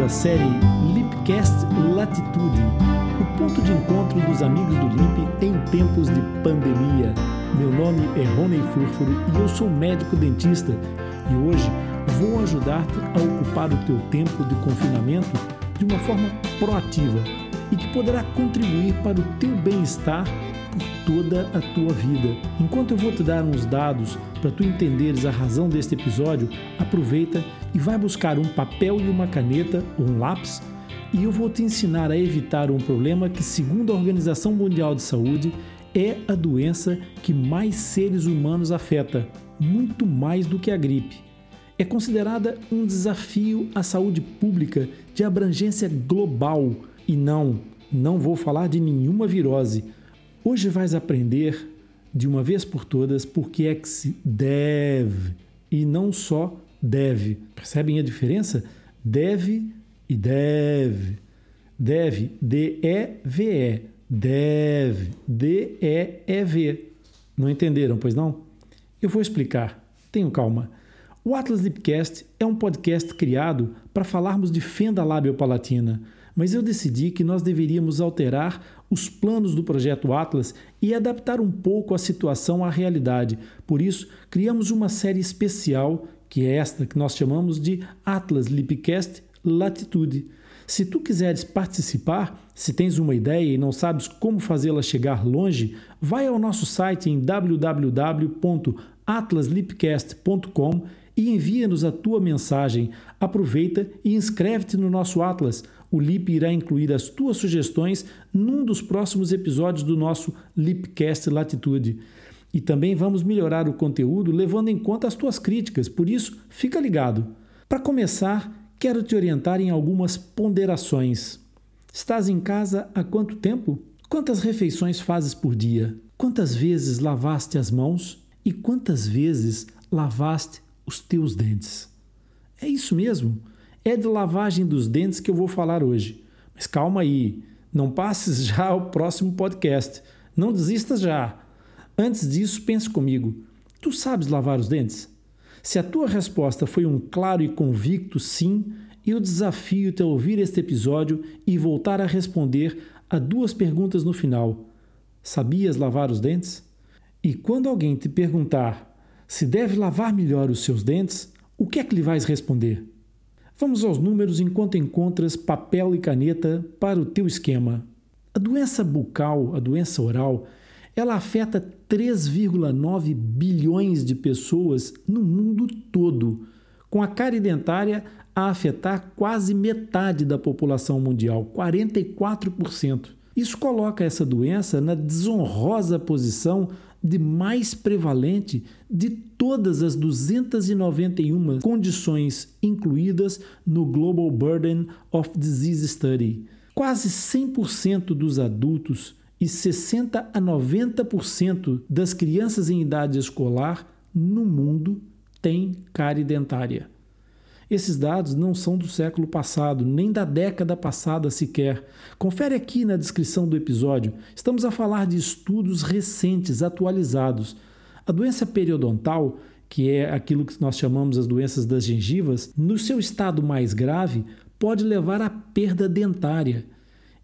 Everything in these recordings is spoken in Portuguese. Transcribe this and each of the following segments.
da série Lipcast Latitude, o ponto de encontro dos amigos do Lip em tempos de pandemia. Meu nome é Rony Furfuro e eu sou médico dentista e hoje vou ajudar-te a ocupar o teu tempo de confinamento de uma forma proativa e que poderá contribuir para o teu bem-estar toda a tua vida. Enquanto eu vou te dar uns dados para tu entenderes a razão deste episódio, aproveita e vai buscar um papel e uma caneta ou um lápis e eu vou te ensinar a evitar um problema que, segundo a Organização Mundial de Saúde, é a doença que mais seres humanos afeta, muito mais do que a gripe. É considerada um desafio à saúde pública de abrangência global e não, não vou falar de nenhuma virose Hoje vais aprender de uma vez por todas por que é que se deve e não só deve. Percebem a diferença? Deve e deve. Deve, D-E-V-E. Deve, D-E-E-V. Não entenderam, pois não? Eu vou explicar. Tenham calma. O Atlas Lipcast é um podcast criado para falarmos de fenda lábio-palatina mas eu decidi que nós deveríamos alterar os planos do projeto Atlas e adaptar um pouco a situação à realidade. Por isso, criamos uma série especial, que é esta que nós chamamos de Atlas Lipcast Latitude. Se tu quiseres participar, se tens uma ideia e não sabes como fazê-la chegar longe, vai ao nosso site em www.atlaslipcast.com e envia-nos a tua mensagem. Aproveita e inscreve-te no nosso Atlas. O Lip irá incluir as tuas sugestões num dos próximos episódios do nosso Lipcast Latitude. E também vamos melhorar o conteúdo levando em conta as tuas críticas, por isso, fica ligado. Para começar, quero te orientar em algumas ponderações. Estás em casa há quanto tempo? Quantas refeições fazes por dia? Quantas vezes lavaste as mãos? E quantas vezes lavaste os teus dentes. É isso mesmo. É de lavagem dos dentes que eu vou falar hoje. Mas calma aí, não passes já ao próximo podcast. Não desistas já. Antes disso, pense comigo. Tu sabes lavar os dentes? Se a tua resposta foi um claro e convicto sim, eu desafio-te a ouvir este episódio e voltar a responder a duas perguntas no final. Sabias lavar os dentes? E quando alguém te perguntar se deve lavar melhor os seus dentes, o que é que lhe vais responder? Vamos aos números enquanto encontras papel e caneta para o teu esquema. A doença bucal, a doença oral, ela afeta 3,9 bilhões de pessoas no mundo todo, com a cárie dentária a afetar quase metade da população mundial, 44%. Isso coloca essa doença na desonrosa posição de mais prevalente de todas as 291 condições incluídas no Global Burden of Disease Study. Quase 100% dos adultos e 60 a 90% das crianças em idade escolar no mundo têm cárie dentária. Esses dados não são do século passado, nem da década passada sequer. Confere aqui na descrição do episódio. Estamos a falar de estudos recentes, atualizados. A doença periodontal, que é aquilo que nós chamamos as doenças das gengivas, no seu estado mais grave, pode levar à perda dentária.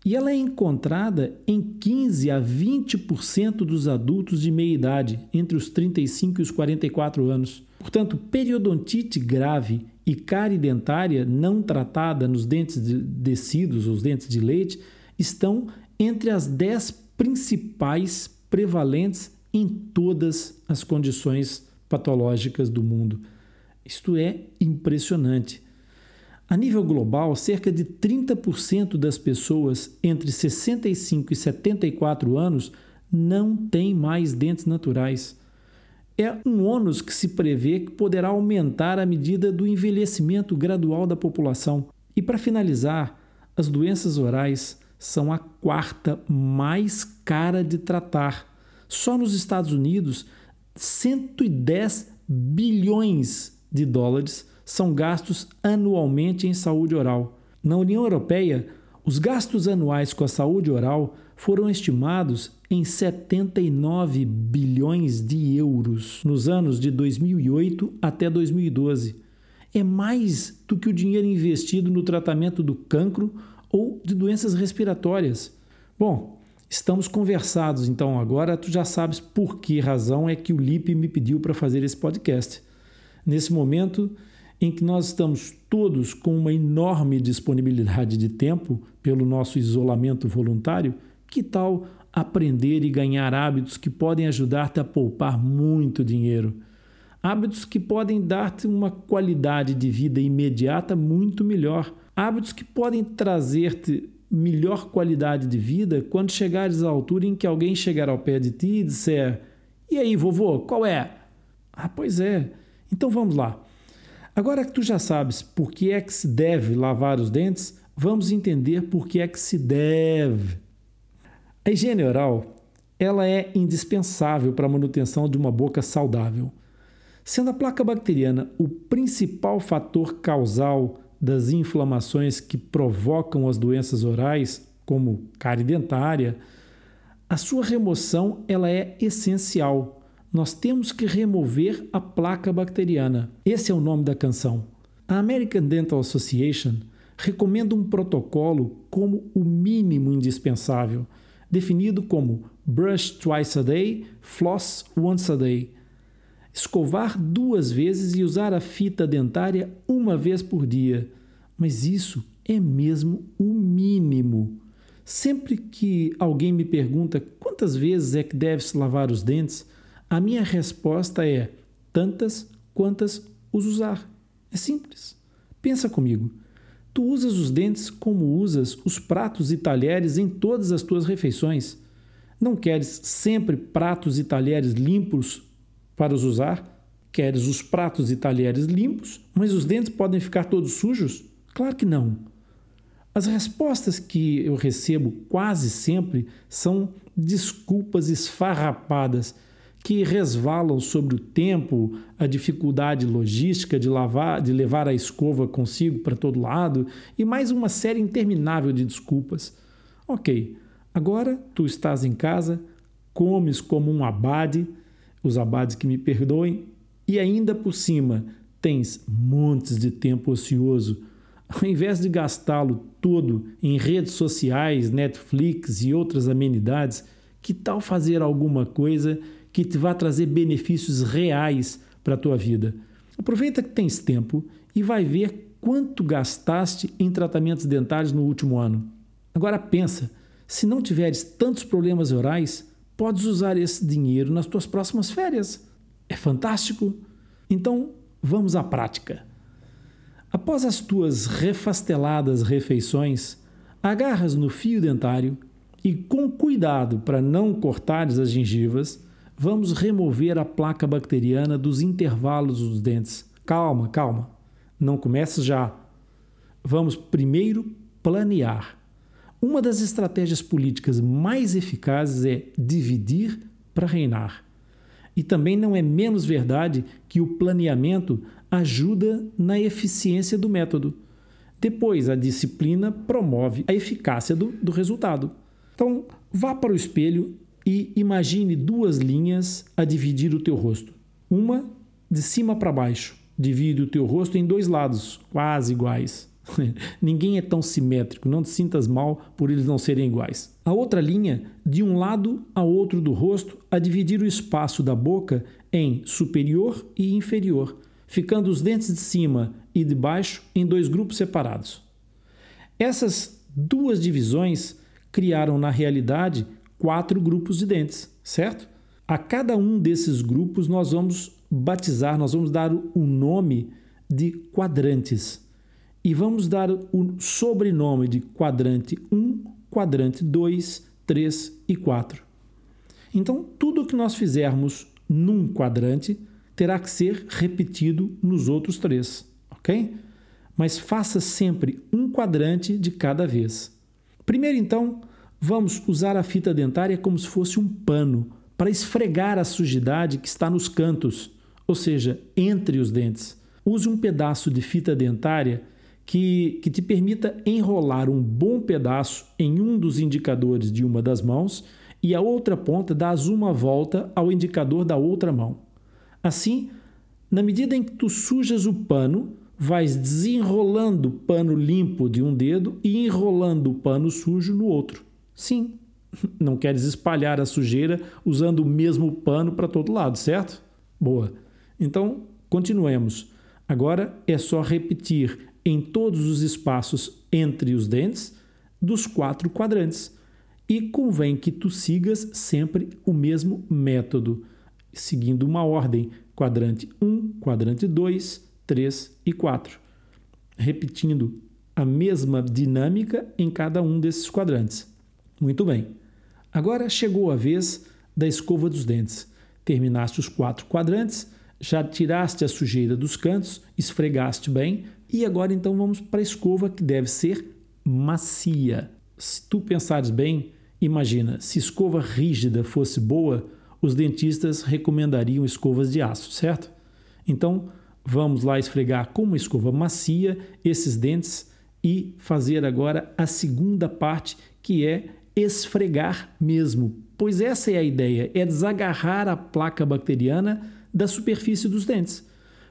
E ela é encontrada em 15 a 20% dos adultos de meia idade, entre os 35 e os 44 anos. Portanto, periodontite grave e cárie dentária não tratada nos dentes de descidos, os dentes de leite, estão entre as 10 principais prevalentes em todas as condições patológicas do mundo. Isto é impressionante. A nível global, cerca de 30% das pessoas entre 65 e 74 anos não têm mais dentes naturais é um ônus que se prevê que poderá aumentar à medida do envelhecimento gradual da população. E para finalizar, as doenças orais são a quarta mais cara de tratar. Só nos Estados Unidos, 110 bilhões de dólares são gastos anualmente em saúde oral. Na União Europeia, os gastos anuais com a saúde oral foram estimados em 79 bilhões de euros nos anos de 2008 até 2012. é mais do que o dinheiro investido no tratamento do cancro ou de doenças respiratórias. Bom, estamos conversados, então agora tu já sabes por que razão é que o Lipe me pediu para fazer esse podcast. Nesse momento em que nós estamos todos com uma enorme disponibilidade de tempo pelo nosso isolamento voluntário, que tal aprender e ganhar hábitos que podem ajudar-te a poupar muito dinheiro? Hábitos que podem dar-te uma qualidade de vida imediata muito melhor. Hábitos que podem trazer-te melhor qualidade de vida quando chegares à altura em que alguém chegar ao pé de ti e disser: E aí, vovô, qual é? Ah, pois é. Então vamos lá. Agora que tu já sabes por que é que se deve lavar os dentes, vamos entender por que é que se deve. A higiene oral, ela é indispensável para a manutenção de uma boca saudável. Sendo a placa bacteriana o principal fator causal das inflamações que provocam as doenças orais, como cárie dentária, a sua remoção ela é essencial. Nós temos que remover a placa bacteriana. Esse é o nome da canção. A American Dental Association recomenda um protocolo como o mínimo indispensável, definido como brush twice a day, floss once a day. Escovar duas vezes e usar a fita dentária uma vez por dia. Mas isso é mesmo o mínimo. Sempre que alguém me pergunta quantas vezes é que deve-se lavar os dentes, a minha resposta é tantas quantas os usar. É simples. Pensa comigo. Tu usas os dentes como usas os pratos e talheres em todas as tuas refeições. Não queres sempre pratos e talheres limpos para os usar? Queres os pratos e talheres limpos, mas os dentes podem ficar todos sujos? Claro que não. As respostas que eu recebo quase sempre são desculpas esfarrapadas que resvalam sobre o tempo, a dificuldade logística de, lavar, de levar a escova consigo para todo lado e mais uma série interminável de desculpas. Ok, agora tu estás em casa, comes como um abade, os abades que me perdoem, e ainda por cima tens montes de tempo ocioso. Ao invés de gastá-lo todo em redes sociais, Netflix e outras amenidades, que tal fazer alguma coisa que te vá trazer benefícios reais para a tua vida. Aproveita que tens tempo e vai ver quanto gastaste em tratamentos dentários no último ano. Agora pensa, se não tiveres tantos problemas orais, podes usar esse dinheiro nas tuas próximas férias. É fantástico? Então, vamos à prática. Após as tuas refasteladas refeições, agarras no fio dentário e, com cuidado para não cortares as gengivas, vamos remover a placa bacteriana dos intervalos dos dentes. Calma, calma. Não comece já. Vamos primeiro planear. Uma das estratégias políticas mais eficazes é dividir para reinar. E também não é menos verdade que o planeamento ajuda na eficiência do método. Depois, a disciplina promove a eficácia do, do resultado. Então, vá para o espelho e imagine duas linhas a dividir o teu rosto. Uma de cima para baixo, divide o teu rosto em dois lados, quase iguais. Ninguém é tão simétrico, não te sintas mal por eles não serem iguais. A outra linha, de um lado a outro do rosto, a dividir o espaço da boca em superior e inferior, ficando os dentes de cima e de baixo em dois grupos separados. Essas duas divisões criaram na realidade quatro grupos de dentes, certo? A cada um desses grupos nós vamos batizar, nós vamos dar o nome de quadrantes. E vamos dar o sobrenome de quadrante 1, quadrante 2, 3 e 4. Então, tudo que nós fizermos num quadrante terá que ser repetido nos outros três, ok? Mas faça sempre um quadrante de cada vez. Primeiro, então, Vamos usar a fita dentária como se fosse um pano para esfregar a sujidade que está nos cantos, ou seja, entre os dentes. Use um pedaço de fita dentária que, que te permita enrolar um bom pedaço em um dos indicadores de uma das mãos e a outra ponta dás uma volta ao indicador da outra mão. Assim, na medida em que tu sujas o pano, vais desenrolando o pano limpo de um dedo e enrolando o pano sujo no outro. Sim, não queres espalhar a sujeira usando o mesmo pano para todo lado, certo? Boa. Então, continuemos. Agora é só repetir em todos os espaços entre os dentes dos quatro quadrantes. E convém que tu sigas sempre o mesmo método, seguindo uma ordem: quadrante 1, quadrante 2, 3 e 4. Repetindo a mesma dinâmica em cada um desses quadrantes. Muito bem. Agora chegou a vez da escova dos dentes. Terminaste os quatro quadrantes, já tiraste a sujeira dos cantos, esfregaste bem e agora então vamos para a escova que deve ser macia. Se tu pensares bem, imagina, se escova rígida fosse boa, os dentistas recomendariam escovas de aço, certo? Então, vamos lá esfregar com uma escova macia esses dentes e fazer agora a segunda parte, que é esfregar mesmo. Pois essa é a ideia, é desagarrar a placa bacteriana da superfície dos dentes.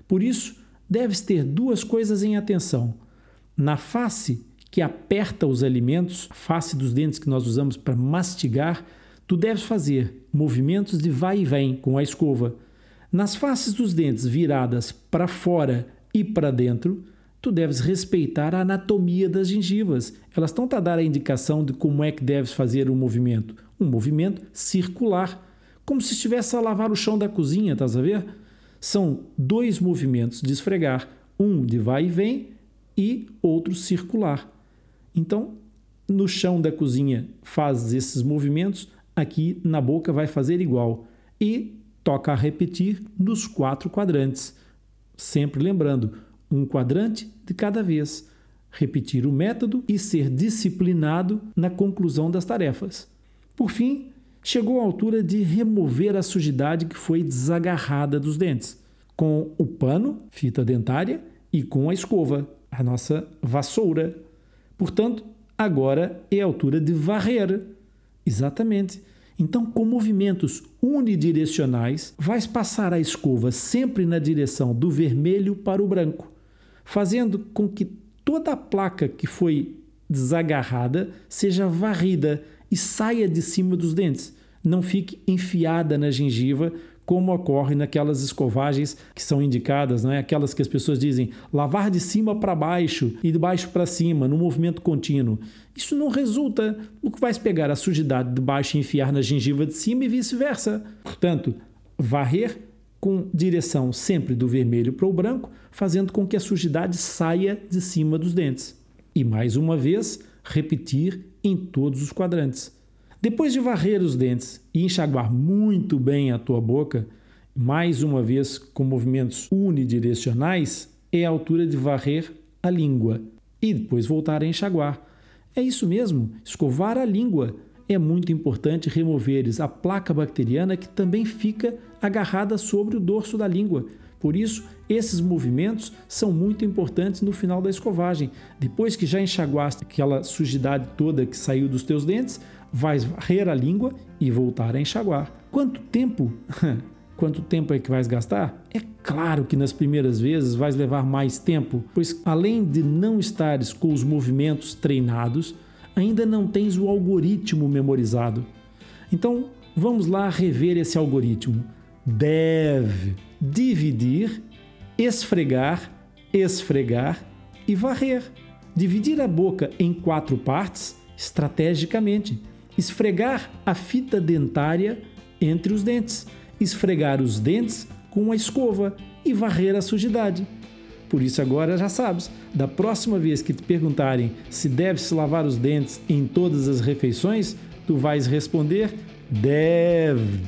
Por isso, deves ter duas coisas em atenção. Na face que aperta os alimentos, face dos dentes que nós usamos para mastigar, tu deves fazer movimentos de vai e vem com a escova. Nas faces dos dentes viradas para fora e para dentro, tu deves respeitar a anatomia das gengivas. Elas estão a dar a indicação de como é que deves fazer o movimento. Um movimento circular, como se estivesse a lavar o chão da cozinha, estás a ver? São dois movimentos de esfregar, um de vai e vem e outro circular. Então, no chão da cozinha faz esses movimentos, aqui na boca vai fazer igual. E toca a repetir nos quatro quadrantes. Sempre lembrando, um quadrante de cada vez. Repetir o método e ser disciplinado na conclusão das tarefas. Por fim, chegou a altura de remover a sujidade que foi desagarrada dos dentes, com o pano, fita dentária, e com a escova, a nossa vassoura. Portanto, agora é a altura de varrer. Exatamente. Então, com movimentos unidirecionais, vais passar a escova sempre na direção do vermelho para o branco, fazendo com que toda a placa que foi desagarrada seja varrida e saia de cima dos dentes, não fique enfiada na gengiva como ocorre naquelas escovagens que são indicadas, não é? aquelas que as pessoas dizem lavar de cima para baixo e de baixo para cima, no movimento contínuo. Isso não resulta. O que vais pegar a sujidade de baixo e enfiar na gengiva de cima e vice-versa. Portanto, varrer com direção sempre do vermelho para o branco, fazendo com que a sujidade saia de cima dos dentes. E mais uma vez, repetir em todos os quadrantes. Depois de varrer os dentes e enxaguar muito bem a tua boca, mais uma vez com movimentos unidirecionais, é a altura de varrer a língua e depois voltar a enxaguar. É isso mesmo, escovar a língua. É muito importante removeres a placa bacteriana que também fica agarrada sobre o dorso da língua. Por isso, esses movimentos são muito importantes no final da escovagem. Depois que já enxaguaste aquela sujidade toda que saiu dos teus dentes, vais varrer a língua e voltar a enxaguar. Quanto tempo? Quanto tempo é que vais gastar? É claro que nas primeiras vezes vais levar mais tempo, pois além de não estares com os movimentos treinados, ainda não tens o algoritmo memorizado. Então, vamos lá rever esse algoritmo. Deve dividir, esfregar, esfregar e varrer. Dividir a boca em quatro partes estrategicamente. Esfregar a fita dentária entre os dentes. Esfregar os dentes com a escova e varrer a sujidade. Por isso, agora já sabes: da próxima vez que te perguntarem se deve-se lavar os dentes em todas as refeições, tu vais responder: deve.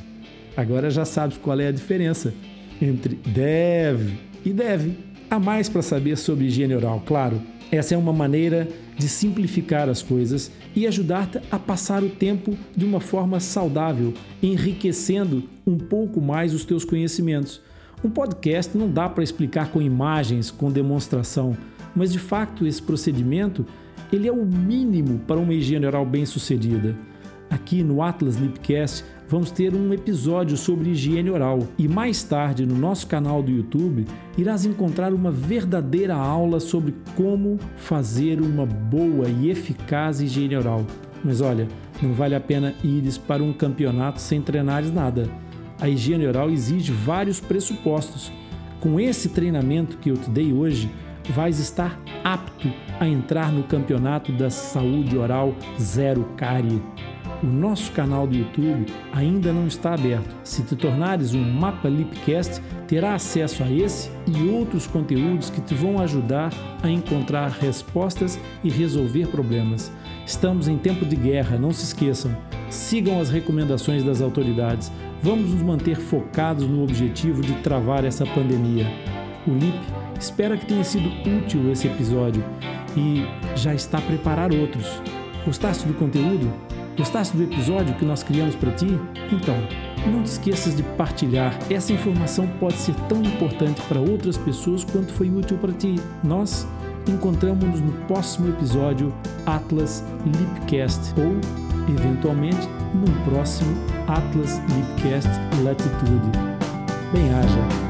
Agora já sabes qual é a diferença entre deve e deve. Há mais para saber sobre higiene oral, claro. Essa é uma maneira de simplificar as coisas e ajudar-te a passar o tempo de uma forma saudável, enriquecendo um pouco mais os teus conhecimentos. Um podcast não dá para explicar com imagens, com demonstração, mas de fato esse procedimento ele é o mínimo para uma higiene oral bem-sucedida. Aqui no Atlas Lipcast vamos ter um episódio sobre higiene oral e mais tarde no nosso canal do YouTube irás encontrar uma verdadeira aula sobre como fazer uma boa e eficaz higiene oral. Mas olha, não vale a pena ires para um campeonato sem treinares nada. A higiene oral exige vários pressupostos. Com esse treinamento que eu te dei hoje, vais estar apto a entrar no campeonato da saúde oral zero cárie. O nosso canal do YouTube ainda não está aberto. Se te tornares um Mapa Lipcast, terá acesso a esse e outros conteúdos que te vão ajudar a encontrar respostas e resolver problemas. Estamos em tempo de guerra, não se esqueçam. Sigam as recomendações das autoridades. Vamos nos manter focados no objetivo de travar essa pandemia. O LIP espera que tenha sido útil esse episódio e já está a preparar outros. Gostaste do conteúdo? Gostaste do episódio que nós criamos para ti? Então, não te esqueças de partilhar. Essa informação pode ser tão importante para outras pessoas quanto foi útil para ti. Nós encontramos-nos no próximo episódio Atlas Lipcast ou, eventualmente, num próximo Atlas Lipcast Latitude. Bem-haja!